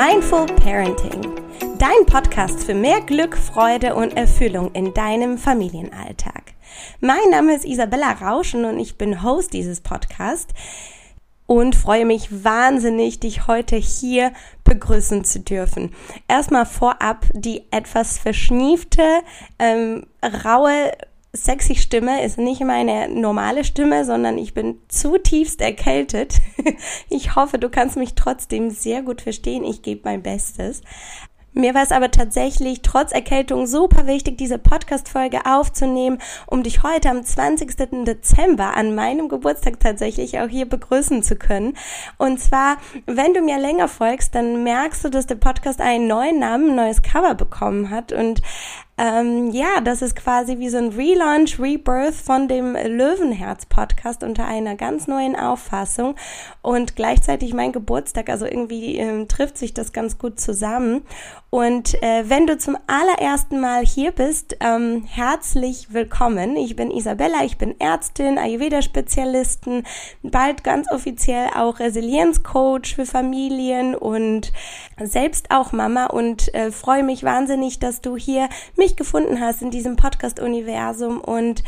Mindful Parenting, dein Podcast für mehr Glück, Freude und Erfüllung in deinem Familienalltag. Mein Name ist Isabella Rauschen und ich bin Host dieses Podcasts und freue mich wahnsinnig, dich heute hier begrüßen zu dürfen. Erstmal vorab die etwas verschniefte, ähm, raue sexy Stimme ist nicht meine normale Stimme, sondern ich bin zutiefst erkältet. Ich hoffe, du kannst mich trotzdem sehr gut verstehen. Ich gebe mein Bestes. Mir war es aber tatsächlich trotz Erkältung super wichtig, diese Podcast-Folge aufzunehmen, um dich heute am 20. Dezember an meinem Geburtstag tatsächlich auch hier begrüßen zu können. Und zwar, wenn du mir länger folgst, dann merkst du, dass der Podcast einen neuen Namen, ein neues Cover bekommen hat. Und ähm, ja, das ist quasi wie so ein Relaunch, Rebirth von dem Löwenherz-Podcast unter einer ganz neuen Auffassung und gleichzeitig mein Geburtstag. Also irgendwie ähm, trifft sich das ganz gut zusammen. Und äh, wenn du zum allerersten Mal hier bist, ähm, herzlich willkommen. Ich bin Isabella, ich bin Ärztin, Ayurveda-Spezialistin, bald ganz offiziell auch Resilienzcoach für Familien und selbst auch Mama und äh, freue mich wahnsinnig, dass du hier mich gefunden hast in diesem Podcast-Universum und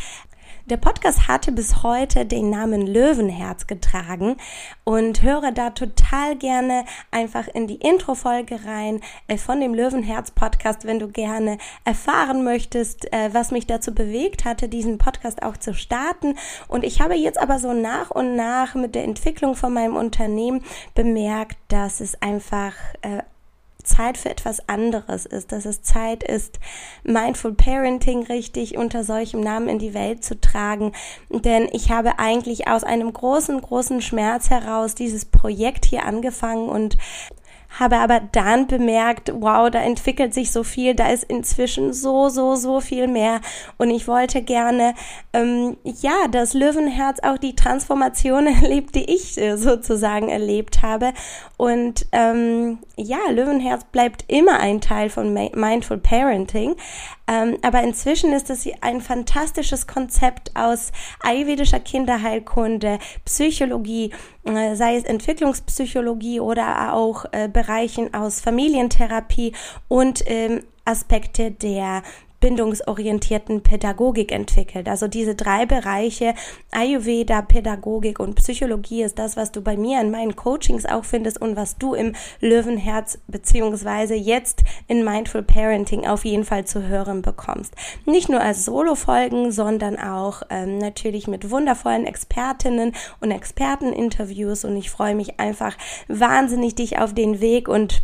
der Podcast hatte bis heute den Namen Löwenherz getragen und höre da total gerne einfach in die Intro-Folge rein äh, von dem Löwenherz-Podcast, wenn du gerne erfahren möchtest, äh, was mich dazu bewegt hatte, diesen Podcast auch zu starten. Und ich habe jetzt aber so nach und nach mit der Entwicklung von meinem Unternehmen bemerkt, dass es einfach äh, Zeit für etwas anderes ist, dass es Zeit ist, Mindful Parenting richtig unter solchem Namen in die Welt zu tragen. Denn ich habe eigentlich aus einem großen, großen Schmerz heraus dieses Projekt hier angefangen und habe aber dann bemerkt, wow, da entwickelt sich so viel, da ist inzwischen so, so, so viel mehr. Und ich wollte gerne, ähm, ja, dass Löwenherz auch die Transformation erlebt, die ich äh, sozusagen erlebt habe. Und ähm, ja, Löwenherz bleibt immer ein Teil von Mindful Parenting. Ähm, aber inzwischen ist es ein fantastisches Konzept aus ayurvedischer Kinderheilkunde, Psychologie, sei es Entwicklungspsychologie oder auch äh, Bereichen aus Familientherapie und ähm, Aspekte der bindungsorientierten Pädagogik entwickelt. Also diese drei Bereiche, Ayurveda, Pädagogik und Psychologie ist das, was du bei mir in meinen Coachings auch findest und was du im Löwenherz beziehungsweise jetzt in Mindful Parenting auf jeden Fall zu hören bekommst. Nicht nur als Solo-Folgen, sondern auch ähm, natürlich mit wundervollen Expertinnen und Experteninterviews und ich freue mich einfach wahnsinnig, dich auf den Weg und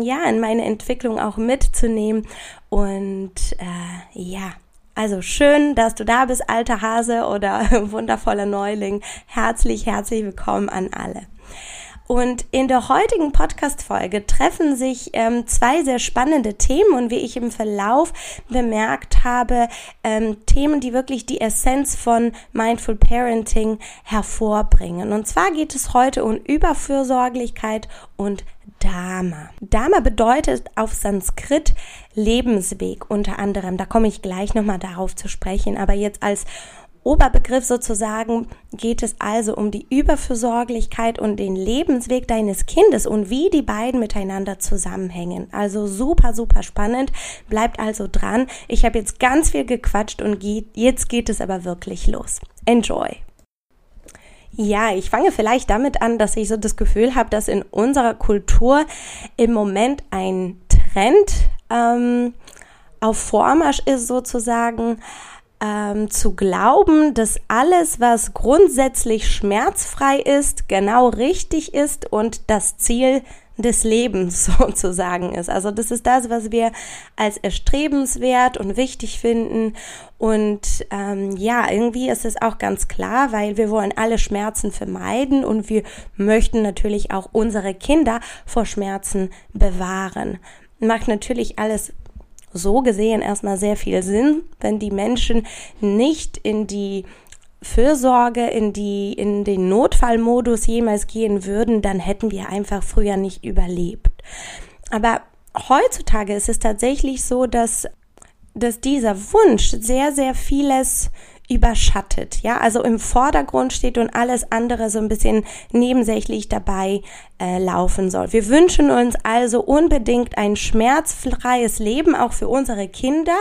ja, in meine Entwicklung auch mitzunehmen. Und äh, ja, also schön, dass du da bist, alter Hase oder wundervoller Neuling. Herzlich, herzlich willkommen an alle. Und in der heutigen Podcast-Folge treffen sich ähm, zwei sehr spannende Themen und wie ich im Verlauf bemerkt habe, ähm, Themen, die wirklich die Essenz von Mindful Parenting hervorbringen. Und zwar geht es heute um Überfürsorglichkeit und Dharma. Dharma bedeutet auf Sanskrit Lebensweg unter anderem. Da komme ich gleich nochmal darauf zu sprechen. Aber jetzt als Oberbegriff sozusagen geht es also um die Überfürsorglichkeit und den Lebensweg deines Kindes und wie die beiden miteinander zusammenhängen. Also super, super spannend. Bleibt also dran. Ich habe jetzt ganz viel gequatscht und jetzt geht es aber wirklich los. Enjoy! Ja, ich fange vielleicht damit an, dass ich so das Gefühl habe, dass in unserer Kultur im Moment ein Trend ähm, auf Vormarsch ist sozusagen, ähm, zu glauben, dass alles, was grundsätzlich schmerzfrei ist, genau richtig ist und das Ziel des Lebens sozusagen ist. Also das ist das, was wir als erstrebenswert und wichtig finden. Und ähm, ja, irgendwie ist es auch ganz klar, weil wir wollen alle Schmerzen vermeiden und wir möchten natürlich auch unsere Kinder vor Schmerzen bewahren. Macht natürlich alles so gesehen erstmal sehr viel Sinn, wenn die Menschen nicht in die Fürsorge, in die, in den Notfallmodus jemals gehen würden, dann hätten wir einfach früher nicht überlebt. Aber heutzutage ist es tatsächlich so, dass, dass dieser Wunsch sehr, sehr vieles überschattet, ja, also im Vordergrund steht und alles andere so ein bisschen nebensächlich dabei äh, laufen soll. Wir wünschen uns also unbedingt ein schmerzfreies Leben auch für unsere Kinder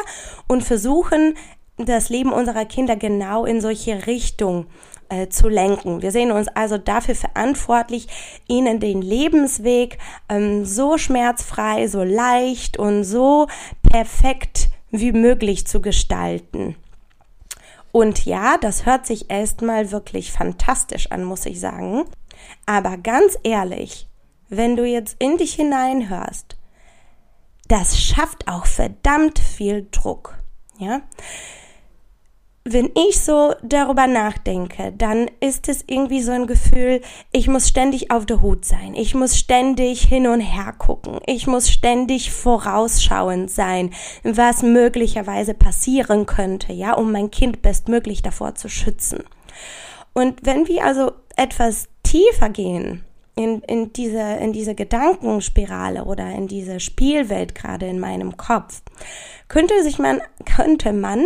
und versuchen das Leben unserer Kinder genau in solche Richtung äh, zu lenken. Wir sehen uns also dafür verantwortlich, ihnen den Lebensweg ähm, so schmerzfrei, so leicht und so perfekt wie möglich zu gestalten. Und ja, das hört sich erstmal wirklich fantastisch an, muss ich sagen. Aber ganz ehrlich, wenn du jetzt in dich hineinhörst, das schafft auch verdammt viel Druck. Ja? Wenn ich so darüber nachdenke, dann ist es irgendwie so ein Gefühl, ich muss ständig auf der Hut sein. Ich muss ständig hin und her gucken. Ich muss ständig vorausschauend sein, was möglicherweise passieren könnte, ja, um mein Kind bestmöglich davor zu schützen. Und wenn wir also etwas tiefer gehen, in, in, diese, in diese Gedankenspirale oder in diese Spielwelt gerade in meinem Kopf, könnte sich man, könnte man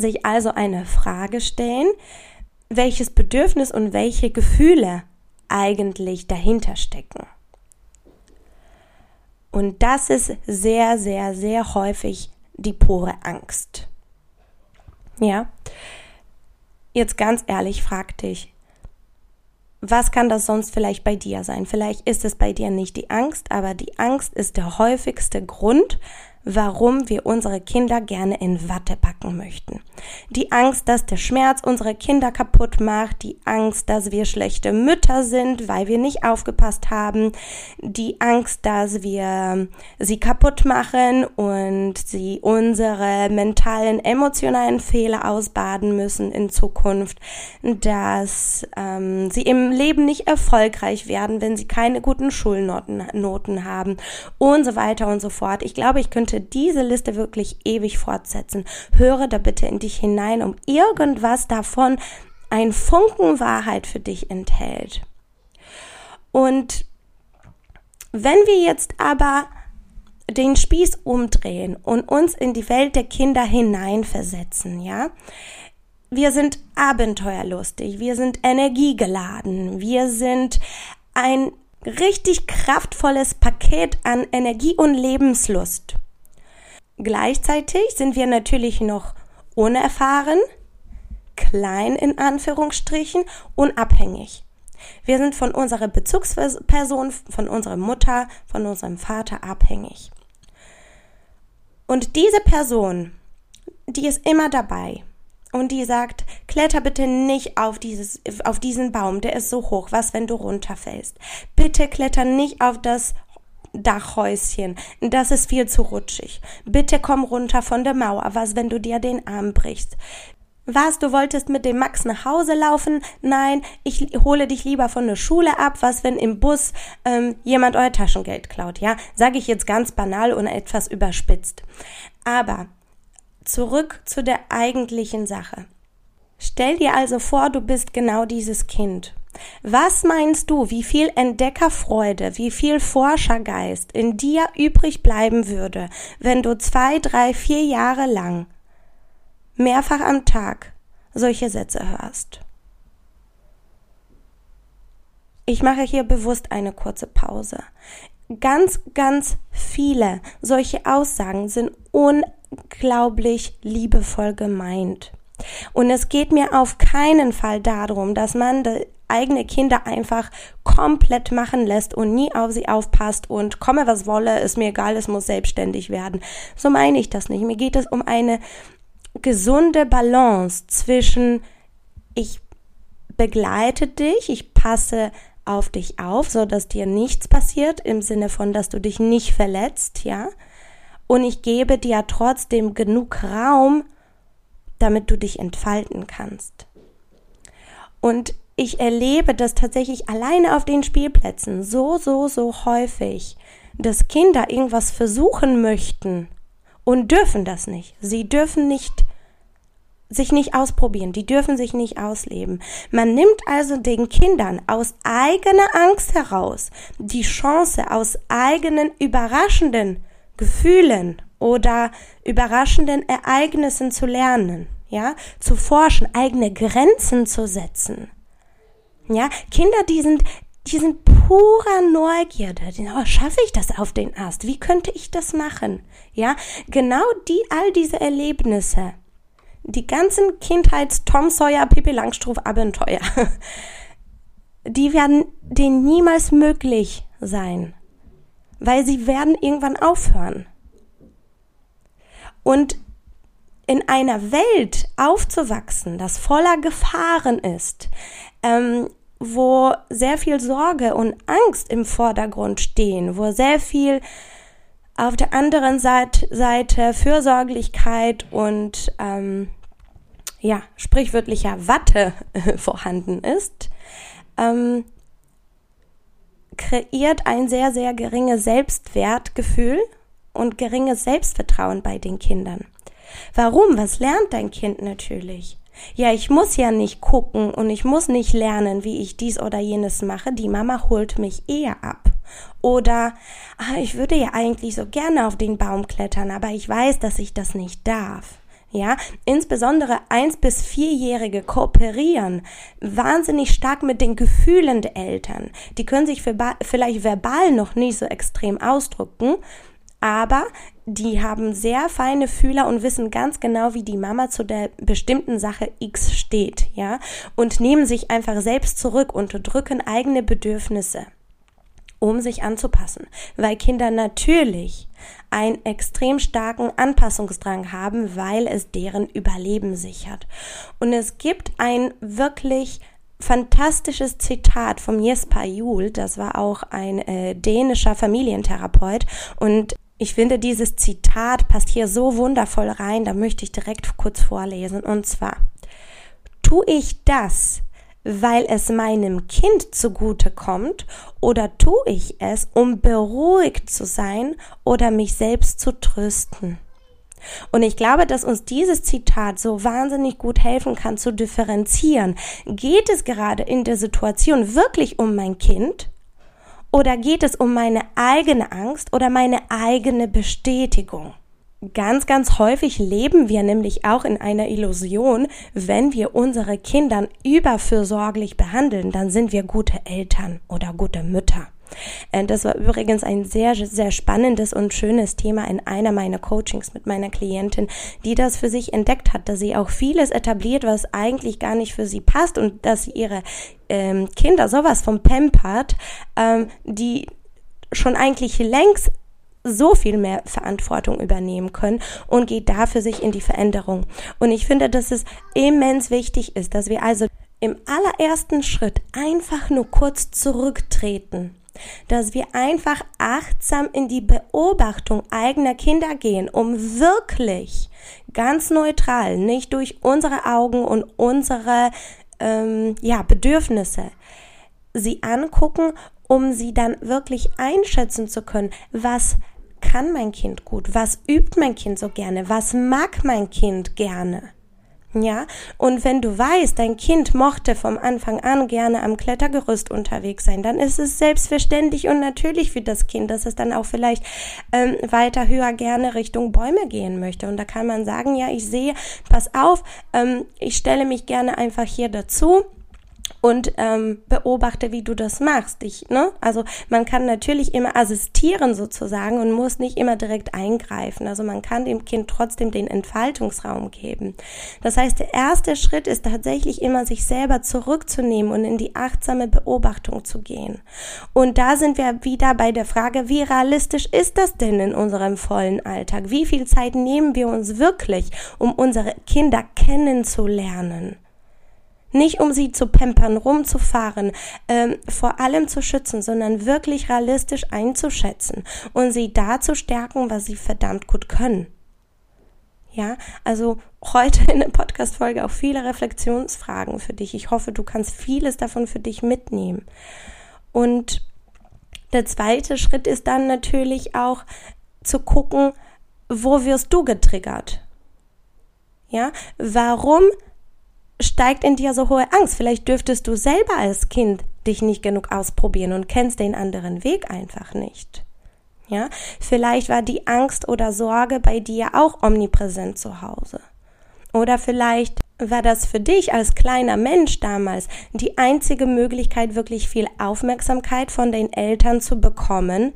sich also eine Frage stellen, welches Bedürfnis und welche Gefühle eigentlich dahinter stecken. Und das ist sehr, sehr, sehr häufig die pure Angst. Ja? Jetzt ganz ehrlich, frag dich, was kann das sonst vielleicht bei dir sein? Vielleicht ist es bei dir nicht die Angst, aber die Angst ist der häufigste Grund, warum wir unsere Kinder gerne in Watte packen möchten. Die Angst, dass der Schmerz unsere Kinder kaputt macht, die Angst, dass wir schlechte Mütter sind, weil wir nicht aufgepasst haben, die Angst, dass wir sie kaputt machen und sie unsere mentalen, emotionalen Fehler ausbaden müssen in Zukunft, dass ähm, sie im Leben nicht erfolgreich werden, wenn sie keine guten Schulnoten Noten haben und so weiter und so fort. Ich glaube, ich könnte könnte diese Liste wirklich ewig fortsetzen. Höre da bitte in dich hinein, um irgendwas davon ein Funken Wahrheit für dich enthält. Und wenn wir jetzt aber den Spieß umdrehen und uns in die Welt der Kinder hineinversetzen, ja, wir sind abenteuerlustig, wir sind energiegeladen, wir sind ein richtig kraftvolles Paket an Energie und Lebenslust. Gleichzeitig sind wir natürlich noch unerfahren, klein in Anführungsstrichen, unabhängig. Wir sind von unserer Bezugsperson, von unserer Mutter, von unserem Vater abhängig. Und diese Person, die ist immer dabei und die sagt, kletter bitte nicht auf dieses, auf diesen Baum, der ist so hoch, was wenn du runterfällst. Bitte kletter nicht auf das Dachhäuschen. Das ist viel zu rutschig. Bitte komm runter von der Mauer. Was, wenn du dir den Arm brichst? Was, du wolltest mit dem Max nach Hause laufen? Nein, ich hole dich lieber von der Schule ab. Was, wenn im Bus ähm, jemand euer Taschengeld klaut? Ja, sage ich jetzt ganz banal und etwas überspitzt. Aber zurück zu der eigentlichen Sache. Stell dir also vor, du bist genau dieses Kind was meinst du, wie viel Entdeckerfreude, wie viel Forschergeist in dir übrig bleiben würde, wenn du zwei, drei, vier Jahre lang mehrfach am Tag solche Sätze hörst? Ich mache hier bewusst eine kurze Pause. Ganz, ganz viele solche Aussagen sind unglaublich liebevoll gemeint. Und es geht mir auf keinen Fall darum, dass man eigene Kinder einfach komplett machen lässt und nie auf sie aufpasst und komme was wolle, ist mir egal, es muss selbstständig werden. So meine ich das nicht. Mir geht es um eine gesunde Balance zwischen ich begleite dich, ich passe auf dich auf, so dass dir nichts passiert im Sinne von, dass du dich nicht verletzt, ja? Und ich gebe dir trotzdem genug Raum, damit du dich entfalten kannst. Und ich erlebe das tatsächlich alleine auf den Spielplätzen so, so, so häufig, dass Kinder irgendwas versuchen möchten und dürfen das nicht. Sie dürfen nicht sich nicht ausprobieren, die dürfen sich nicht ausleben. Man nimmt also den Kindern aus eigener Angst heraus die Chance aus eigenen überraschenden Gefühlen oder überraschenden Ereignissen zu lernen. ja, zu forschen, eigene Grenzen zu setzen. Ja, Kinder, die sind, die sind purer Neugierde. Oh, schaffe ich das auf den Ast? Wie könnte ich das machen? Ja, genau die, all diese Erlebnisse, die ganzen Kindheits-Tom Sawyer, Pippi Langstrumpf Abenteuer, die werden denen niemals möglich sein, weil sie werden irgendwann aufhören. Und in einer Welt aufzuwachsen, das voller Gefahren ist, ähm, wo sehr viel Sorge und Angst im Vordergrund stehen, wo sehr viel auf der anderen Seite, Seite Fürsorglichkeit und ähm, ja, sprichwörtlicher Watte vorhanden ist, ähm, kreiert ein sehr, sehr geringes Selbstwertgefühl und geringes Selbstvertrauen bei den Kindern. Warum? Was lernt dein Kind natürlich? Ja, ich muss ja nicht gucken und ich muss nicht lernen, wie ich dies oder jenes mache. Die Mama holt mich eher ab. Oder ah, ich würde ja eigentlich so gerne auf den Baum klettern, aber ich weiß, dass ich das nicht darf. Ja, insbesondere eins bis vierjährige kooperieren wahnsinnig stark mit den Gefühlen der Eltern. Die können sich vielleicht verbal noch nicht so extrem ausdrücken, aber die haben sehr feine Fühler und wissen ganz genau, wie die Mama zu der bestimmten Sache X steht, ja, und nehmen sich einfach selbst zurück, unterdrücken eigene Bedürfnisse, um sich anzupassen, weil Kinder natürlich einen extrem starken Anpassungsdrang haben, weil es deren Überleben sichert. Und es gibt ein wirklich fantastisches Zitat vom Jesper Juhl, das war auch ein äh, dänischer Familientherapeut. Und ich finde, dieses Zitat passt hier so wundervoll rein, da möchte ich direkt kurz vorlesen. Und zwar, tu ich das, weil es meinem Kind zugute kommt, oder tu ich es, um beruhigt zu sein oder mich selbst zu trösten? Und ich glaube, dass uns dieses Zitat so wahnsinnig gut helfen kann zu differenzieren. Geht es gerade in der Situation wirklich um mein Kind? Oder geht es um meine eigene Angst oder meine eigene Bestätigung? Ganz, ganz häufig leben wir nämlich auch in einer Illusion, wenn wir unsere Kinder überfürsorglich behandeln, dann sind wir gute Eltern oder gute Mütter. Äh, das war übrigens ein sehr, sehr spannendes und schönes Thema in einer meiner Coachings mit meiner Klientin, die das für sich entdeckt hat, dass sie auch vieles etabliert, was eigentlich gar nicht für sie passt und dass sie ihre ähm, Kinder sowas vom pampert, ähm, die schon eigentlich längst so viel mehr Verantwortung übernehmen können und geht da für sich in die Veränderung. Und ich finde, dass es immens wichtig ist, dass wir also im allerersten Schritt einfach nur kurz zurücktreten dass wir einfach achtsam in die Beobachtung eigener Kinder gehen, um wirklich ganz neutral, nicht durch unsere Augen und unsere ähm, ja, Bedürfnisse, sie angucken, um sie dann wirklich einschätzen zu können, was kann mein Kind gut, was übt mein Kind so gerne, was mag mein Kind gerne. Ja, und wenn du weißt, dein Kind mochte vom Anfang an gerne am Klettergerüst unterwegs sein, dann ist es selbstverständlich und natürlich für das Kind, dass es dann auch vielleicht ähm, weiter höher gerne Richtung Bäume gehen möchte. Und da kann man sagen, ja, ich sehe, pass auf, ähm, ich stelle mich gerne einfach hier dazu und ähm, beobachte, wie du das machst. Ich, ne? Also man kann natürlich immer assistieren sozusagen und muss nicht immer direkt eingreifen. Also man kann dem Kind trotzdem den Entfaltungsraum geben. Das heißt, der erste Schritt ist tatsächlich immer, sich selber zurückzunehmen und in die achtsame Beobachtung zu gehen. Und da sind wir wieder bei der Frage, wie realistisch ist das denn in unserem vollen Alltag? Wie viel Zeit nehmen wir uns wirklich, um unsere Kinder kennenzulernen? Nicht um sie zu pampern, rumzufahren, ähm, vor allem zu schützen, sondern wirklich realistisch einzuschätzen und sie da zu stärken, was sie verdammt gut können. Ja, also heute in der Podcast-Folge auch viele Reflexionsfragen für dich. Ich hoffe, du kannst vieles davon für dich mitnehmen. Und der zweite Schritt ist dann natürlich auch zu gucken, wo wirst du getriggert? Ja, warum steigt in dir so hohe Angst. Vielleicht dürftest du selber als Kind dich nicht genug ausprobieren und kennst den anderen Weg einfach nicht. Ja, vielleicht war die Angst oder Sorge bei dir auch omnipräsent zu Hause. Oder vielleicht war das für dich als kleiner Mensch damals die einzige Möglichkeit, wirklich viel Aufmerksamkeit von den Eltern zu bekommen,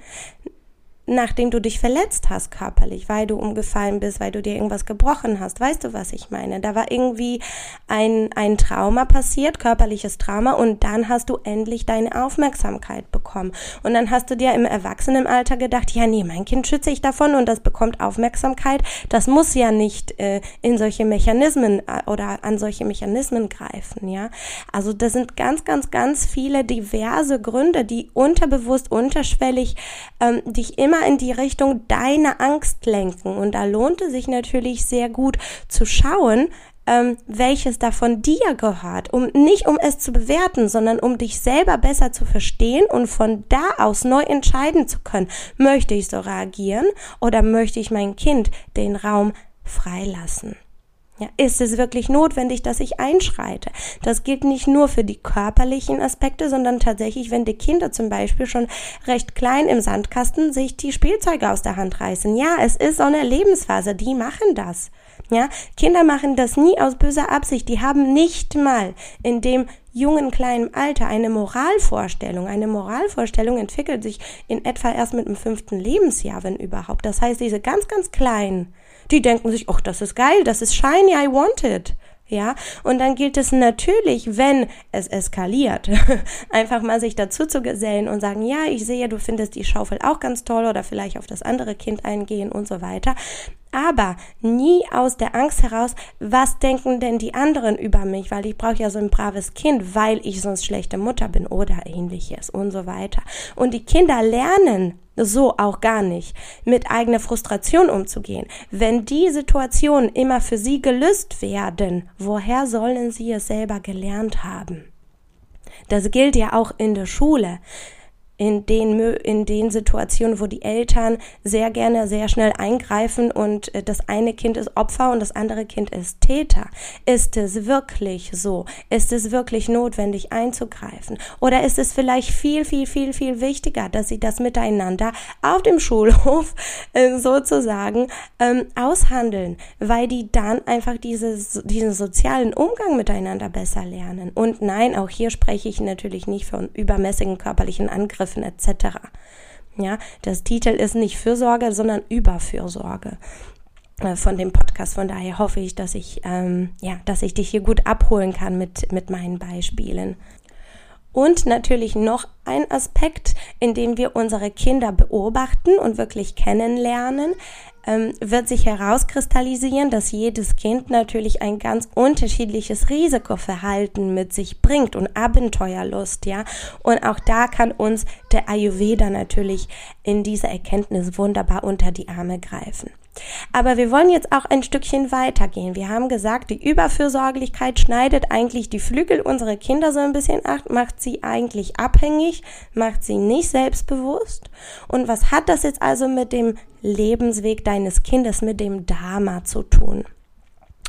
nachdem du dich verletzt hast körperlich, weil du umgefallen bist, weil du dir irgendwas gebrochen hast. Weißt du, was ich meine? Da war irgendwie ein, ein Trauma passiert, körperliches Trauma, und dann hast du endlich deine Aufmerksamkeit bekommen. Und dann hast du dir im Erwachsenenalter gedacht, ja, nee, mein Kind schütze ich davon und das bekommt Aufmerksamkeit. Das muss ja nicht äh, in solche Mechanismen äh, oder an solche Mechanismen greifen, ja. Also das sind ganz, ganz, ganz viele diverse Gründe, die unterbewusst, unterschwellig ähm, dich immer in die Richtung deiner Angst lenken. Und da lohnt es sich natürlich sehr gut zu schauen, ähm, welches davon dir gehört, um nicht um es zu bewerten, sondern um dich selber besser zu verstehen und von da aus neu entscheiden zu können, möchte ich so reagieren oder möchte ich mein Kind den Raum freilassen. Ja, ist es wirklich notwendig, dass ich einschreite? Das gilt nicht nur für die körperlichen Aspekte, sondern tatsächlich, wenn die Kinder zum Beispiel schon recht klein im Sandkasten sich die Spielzeuge aus der Hand reißen. Ja, es ist so eine Lebensphase, die machen das. Ja, Kinder machen das nie aus böser Absicht. Die haben nicht mal in dem jungen kleinen Alter eine Moralvorstellung. Eine Moralvorstellung entwickelt sich in etwa erst mit dem fünften Lebensjahr, wenn überhaupt. Das heißt, diese ganz, ganz kleinen die denken sich, ach, das ist geil, das ist shiny, I want it. Ja, und dann gilt es natürlich, wenn es eskaliert, einfach mal sich dazu zu gesellen und sagen, ja, ich sehe, du findest die Schaufel auch ganz toll oder vielleicht auf das andere Kind eingehen und so weiter aber nie aus der Angst heraus, was denken denn die anderen über mich, weil ich brauche ja so ein braves Kind, weil ich sonst schlechte Mutter bin oder ähnliches und so weiter. Und die Kinder lernen so auch gar nicht, mit eigener Frustration umzugehen. Wenn die Situationen immer für sie gelöst werden, woher sollen sie es selber gelernt haben? Das gilt ja auch in der Schule in den, in den Situationen, wo die Eltern sehr gerne sehr schnell eingreifen und äh, das eine Kind ist Opfer und das andere Kind ist Täter. Ist es wirklich so? Ist es wirklich notwendig einzugreifen? Oder ist es vielleicht viel, viel, viel, viel wichtiger, dass sie das miteinander auf dem Schulhof äh, sozusagen ähm, aushandeln, weil die dann einfach dieses, diesen sozialen Umgang miteinander besser lernen. Und nein, auch hier spreche ich natürlich nicht von übermäßigen körperlichen Angriffen Angriffen etc. Ja, das Titel ist nicht Fürsorge, sondern Überfürsorge äh, von dem Podcast. Von daher hoffe ich, dass ich, ähm, ja, dass ich dich hier gut abholen kann mit, mit meinen Beispielen. Und natürlich noch ein Aspekt, in dem wir unsere Kinder beobachten und wirklich kennenlernen, ähm, wird sich herauskristallisieren, dass jedes Kind natürlich ein ganz unterschiedliches Risikoverhalten mit sich bringt und Abenteuerlust, ja. Und auch da kann uns der Ayurveda natürlich in dieser Erkenntnis wunderbar unter die Arme greifen. Aber wir wollen jetzt auch ein Stückchen weitergehen. Wir haben gesagt, die Überfürsorglichkeit schneidet eigentlich die Flügel unserer Kinder so ein bisschen ab, macht sie eigentlich abhängig, macht sie nicht selbstbewusst. Und was hat das jetzt also mit dem Lebensweg deines Kindes, mit dem Dharma zu tun?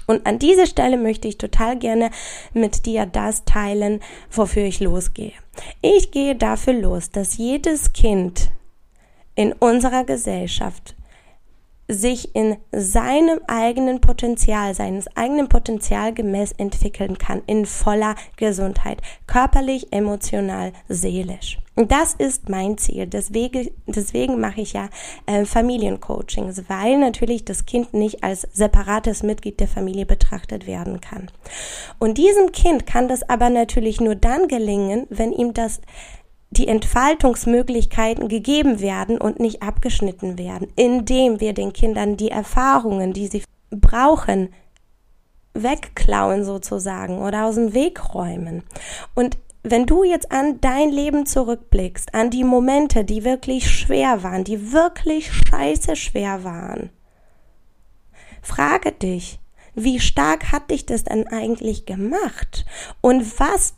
Und an dieser Stelle möchte ich total gerne mit dir das teilen, wofür ich losgehe. Ich gehe dafür los, dass jedes Kind in unserer Gesellschaft sich in seinem eigenen Potenzial, seines eigenen Potenzial gemäß entwickeln kann, in voller Gesundheit, körperlich, emotional, seelisch. Und das ist mein Ziel. Deswegen, deswegen mache ich ja äh, Familiencoachings, weil natürlich das Kind nicht als separates Mitglied der Familie betrachtet werden kann. Und diesem Kind kann das aber natürlich nur dann gelingen, wenn ihm das die Entfaltungsmöglichkeiten gegeben werden und nicht abgeschnitten werden, indem wir den Kindern die Erfahrungen, die sie brauchen, wegklauen sozusagen oder aus dem Weg räumen. Und wenn du jetzt an dein Leben zurückblickst, an die Momente, die wirklich schwer waren, die wirklich scheiße schwer waren, frage dich, wie stark hat dich das denn eigentlich gemacht? Und was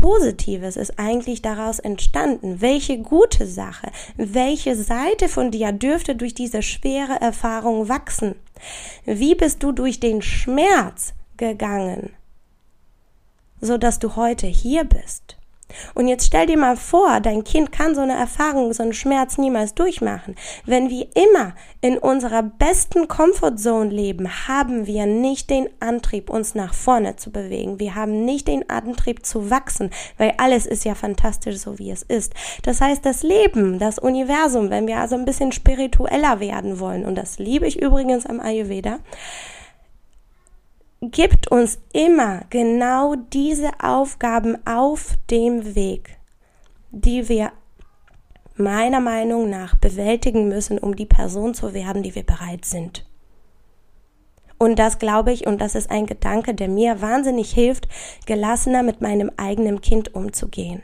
Positives ist eigentlich daraus entstanden? Welche gute Sache, welche Seite von dir dürfte durch diese schwere Erfahrung wachsen? Wie bist du durch den Schmerz gegangen, so dass du heute hier bist? Und jetzt stell dir mal vor, dein Kind kann so eine Erfahrung, so einen Schmerz niemals durchmachen. Wenn wir immer in unserer besten Comfortzone leben, haben wir nicht den Antrieb, uns nach vorne zu bewegen. Wir haben nicht den Antrieb zu wachsen, weil alles ist ja fantastisch, so wie es ist. Das heißt, das Leben, das Universum, wenn wir also ein bisschen spiritueller werden wollen, und das liebe ich übrigens am Ayurveda, gibt uns immer genau diese Aufgaben auf dem Weg, die wir meiner Meinung nach bewältigen müssen, um die Person zu werden, die wir bereit sind. Und das glaube ich, und das ist ein Gedanke, der mir wahnsinnig hilft, gelassener mit meinem eigenen Kind umzugehen.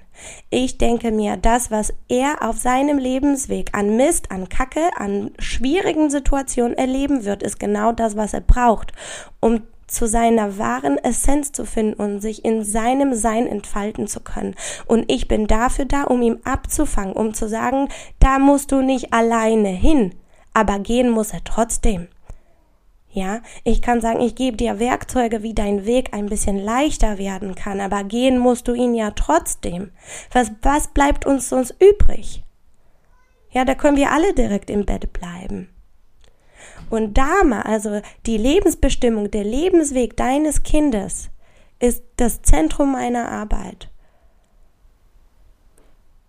Ich denke mir, das, was er auf seinem Lebensweg an Mist, an Kacke, an schwierigen Situationen erleben wird, ist genau das, was er braucht, um zu seiner wahren Essenz zu finden und sich in seinem Sein entfalten zu können. Und ich bin dafür da, um ihm abzufangen, um zu sagen, da musst du nicht alleine hin, aber gehen muss er trotzdem. Ja, ich kann sagen, ich gebe dir Werkzeuge, wie dein Weg ein bisschen leichter werden kann, aber gehen musst du ihn ja trotzdem. Was, was bleibt uns sonst übrig? Ja, da können wir alle direkt im Bett bleiben. Und Dharma, also die Lebensbestimmung, der Lebensweg deines Kindes, ist das Zentrum meiner Arbeit.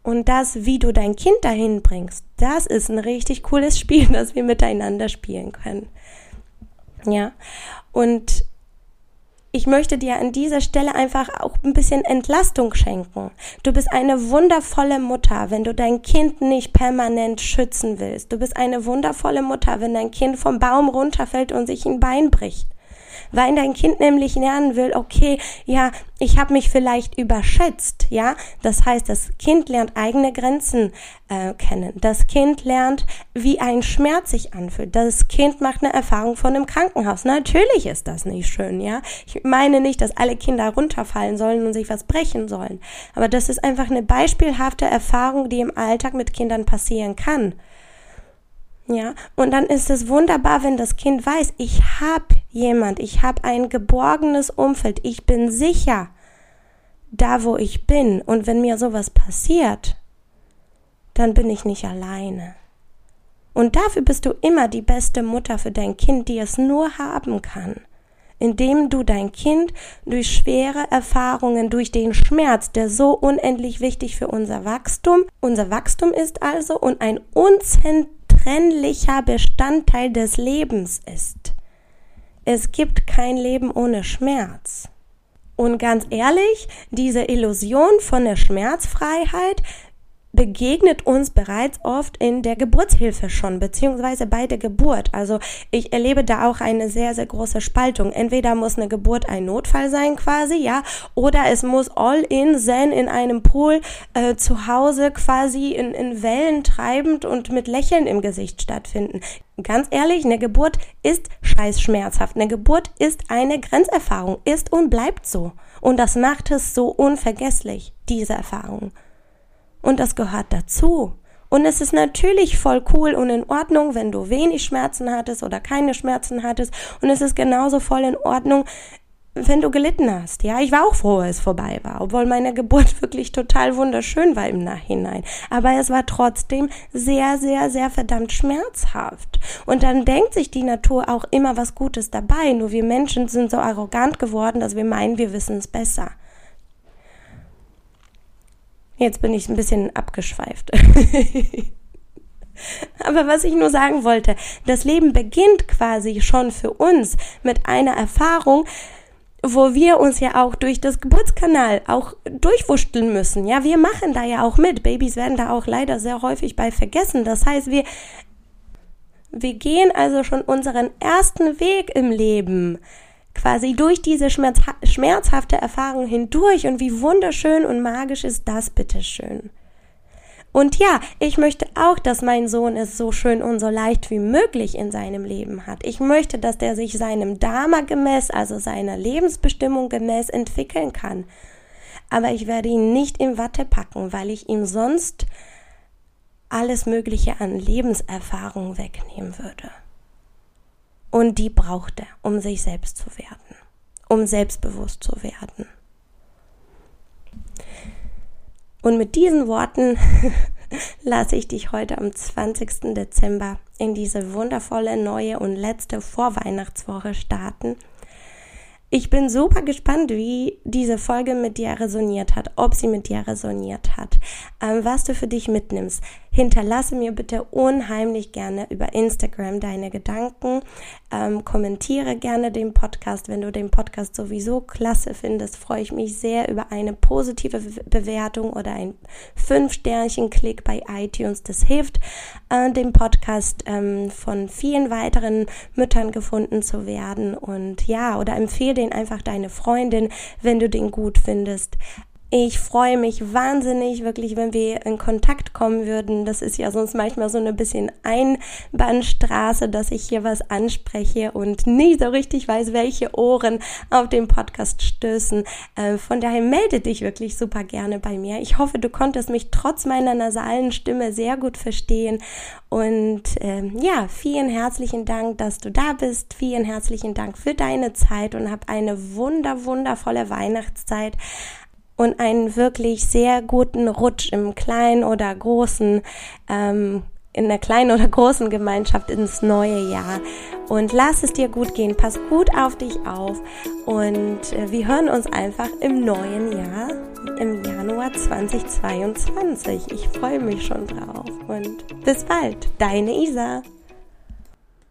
Und das, wie du dein Kind dahin bringst, das ist ein richtig cooles Spiel, das wir miteinander spielen können. Ja. Und ich möchte dir an dieser Stelle einfach auch ein bisschen Entlastung schenken. Du bist eine wundervolle Mutter, wenn du dein Kind nicht permanent schützen willst. Du bist eine wundervolle Mutter, wenn dein Kind vom Baum runterfällt und sich ein Bein bricht weil dein Kind nämlich lernen will, okay, ja, ich habe mich vielleicht überschätzt, ja. Das heißt, das Kind lernt eigene Grenzen äh, kennen. Das Kind lernt, wie ein Schmerz sich anfühlt. Das Kind macht eine Erfahrung von einem Krankenhaus. Natürlich ist das nicht schön, ja. Ich meine nicht, dass alle Kinder runterfallen sollen und sich was brechen sollen. Aber das ist einfach eine beispielhafte Erfahrung, die im Alltag mit Kindern passieren kann. Ja, und dann ist es wunderbar, wenn das Kind weiß, ich habe jemand, ich habe ein geborgenes Umfeld, ich bin sicher da, wo ich bin. Und wenn mir sowas passiert, dann bin ich nicht alleine. Und dafür bist du immer die beste Mutter für dein Kind, die es nur haben kann. Indem du dein Kind durch schwere Erfahrungen, durch den Schmerz, der so unendlich wichtig für unser Wachstum, unser Wachstum ist also und ein unzent untrennlicher Bestandteil des Lebens ist. Es gibt kein Leben ohne Schmerz. Und ganz ehrlich, diese Illusion von der Schmerzfreiheit begegnet uns bereits oft in der Geburtshilfe schon, beziehungsweise bei der Geburt. Also ich erlebe da auch eine sehr, sehr große Spaltung. Entweder muss eine Geburt ein Notfall sein quasi, ja, oder es muss all in Zen in einem Pool äh, zu Hause quasi in, in Wellen treibend und mit Lächeln im Gesicht stattfinden. Ganz ehrlich, eine Geburt ist scheiß schmerzhaft. Eine Geburt ist eine Grenzerfahrung, ist und bleibt so. Und das macht es so unvergesslich, diese Erfahrung. Und das gehört dazu. Und es ist natürlich voll cool und in Ordnung, wenn du wenig Schmerzen hattest oder keine Schmerzen hattest. Und es ist genauso voll in Ordnung, wenn du gelitten hast. Ja, ich war auch froh, als es vorbei war, obwohl meine Geburt wirklich total wunderschön war im Nachhinein. Aber es war trotzdem sehr, sehr, sehr verdammt schmerzhaft. Und dann denkt sich die Natur auch immer was Gutes dabei. Nur wir Menschen sind so arrogant geworden, dass wir meinen, wir wissen es besser. Jetzt bin ich ein bisschen abgeschweift. Aber was ich nur sagen wollte, das Leben beginnt quasi schon für uns mit einer Erfahrung, wo wir uns ja auch durch das Geburtskanal auch durchwursteln müssen. Ja, wir machen da ja auch mit. Babys werden da auch leider sehr häufig bei vergessen. Das heißt, wir, wir gehen also schon unseren ersten Weg im Leben quasi durch diese schmerzha schmerzhafte Erfahrung hindurch und wie wunderschön und magisch ist das bitteschön. Und ja, ich möchte auch, dass mein Sohn es so schön und so leicht wie möglich in seinem Leben hat. Ich möchte, dass der sich seinem Dharma gemäß, also seiner Lebensbestimmung gemäß entwickeln kann. Aber ich werde ihn nicht in Watte packen, weil ich ihm sonst alles Mögliche an Lebenserfahrung wegnehmen würde. Und die braucht er, um sich selbst zu werden, um selbstbewusst zu werden. Und mit diesen Worten lasse ich dich heute am 20. Dezember in diese wundervolle neue und letzte Vorweihnachtswoche starten. Ich bin super gespannt, wie diese Folge mit dir resoniert hat, ob sie mit dir resoniert hat, ähm, was du für dich mitnimmst. Hinterlasse mir bitte unheimlich gerne über Instagram deine Gedanken. Ähm, kommentiere gerne den Podcast. Wenn du den Podcast sowieso klasse findest, freue ich mich sehr über eine positive Bewertung oder ein Fünf-Sternchen-Klick bei iTunes. Das hilft, äh, dem Podcast ähm, von vielen weiteren Müttern gefunden zu werden. Und ja, oder empfehle den einfach deine Freundin, wenn du den gut findest. Ich freue mich wahnsinnig, wirklich, wenn wir in Kontakt kommen würden. Das ist ja sonst manchmal so eine bisschen Einbahnstraße, dass ich hier was anspreche und nie so richtig weiß, welche Ohren auf den Podcast stößen. Äh, von daher melde dich wirklich super gerne bei mir. Ich hoffe, du konntest mich trotz meiner nasalen Stimme sehr gut verstehen. Und äh, ja, vielen herzlichen Dank, dass du da bist. Vielen herzlichen Dank für deine Zeit und hab eine wunder, wundervolle Weihnachtszeit und einen wirklich sehr guten Rutsch im kleinen oder großen, ähm, in der kleinen oder großen Gemeinschaft ins neue Jahr. Und lass es dir gut gehen, pass gut auf dich auf und äh, wir hören uns einfach im neuen Jahr, im Januar 2022. Ich freue mich schon drauf und bis bald, deine Isa.